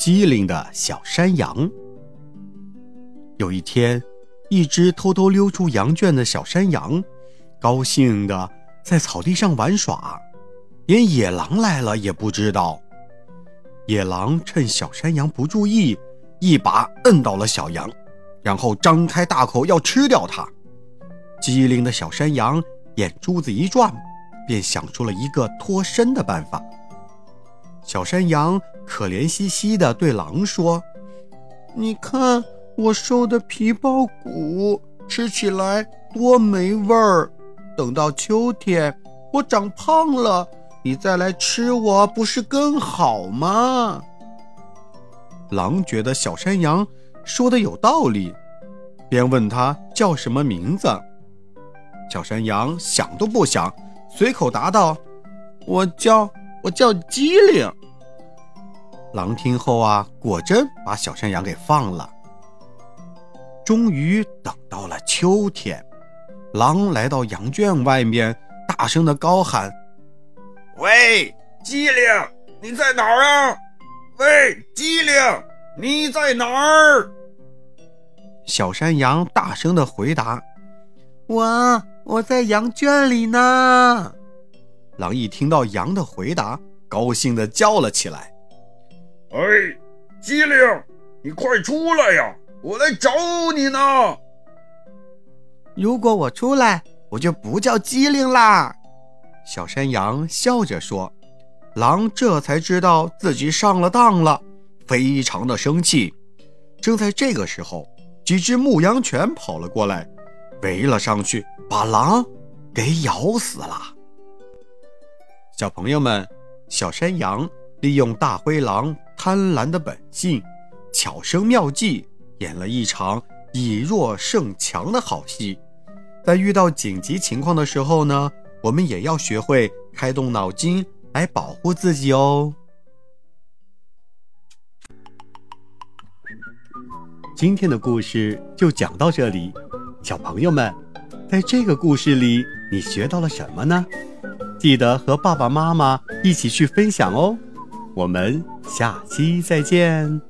机灵的小山羊。有一天，一只偷偷溜出羊圈的小山羊，高兴的在草地上玩耍，连野狼来了也不知道。野狼趁小山羊不注意，一把摁倒了小羊，然后张开大口要吃掉它。机灵的小山羊眼珠子一转，便想出了一个脱身的办法。小山羊可怜兮兮地对狼说：“你看我瘦的皮包骨，吃起来多没味儿。等到秋天我长胖了。”你再来吃我不是更好吗？狼觉得小山羊说的有道理，便问他叫什么名字。小山羊想都不想，随口答道：“我叫我叫机灵。”狼听后啊，果真把小山羊给放了。终于等到了秋天，狼来到羊圈外面，大声的高喊。喂，机灵，你在哪儿啊？喂，机灵，你在哪儿？小山羊大声的回答：“我我在羊圈里呢。”狼一听到羊的回答，高兴的叫了起来：“哎，机灵，你快出来呀！我来找你呢。”如果我出来，我就不叫机灵啦。小山羊笑着说：“狼这才知道自己上了当了，非常的生气。正在这个时候，几只牧羊犬跑了过来，围了上去，把狼给咬死了。”小朋友们，小山羊利用大灰狼贪婪的本性，巧生妙计，演了一场以弱胜强的好戏。在遇到紧急情况的时候呢？我们也要学会开动脑筋来保护自己哦。今天的故事就讲到这里，小朋友们，在这个故事里你学到了什么呢？记得和爸爸妈妈一起去分享哦。我们下期再见。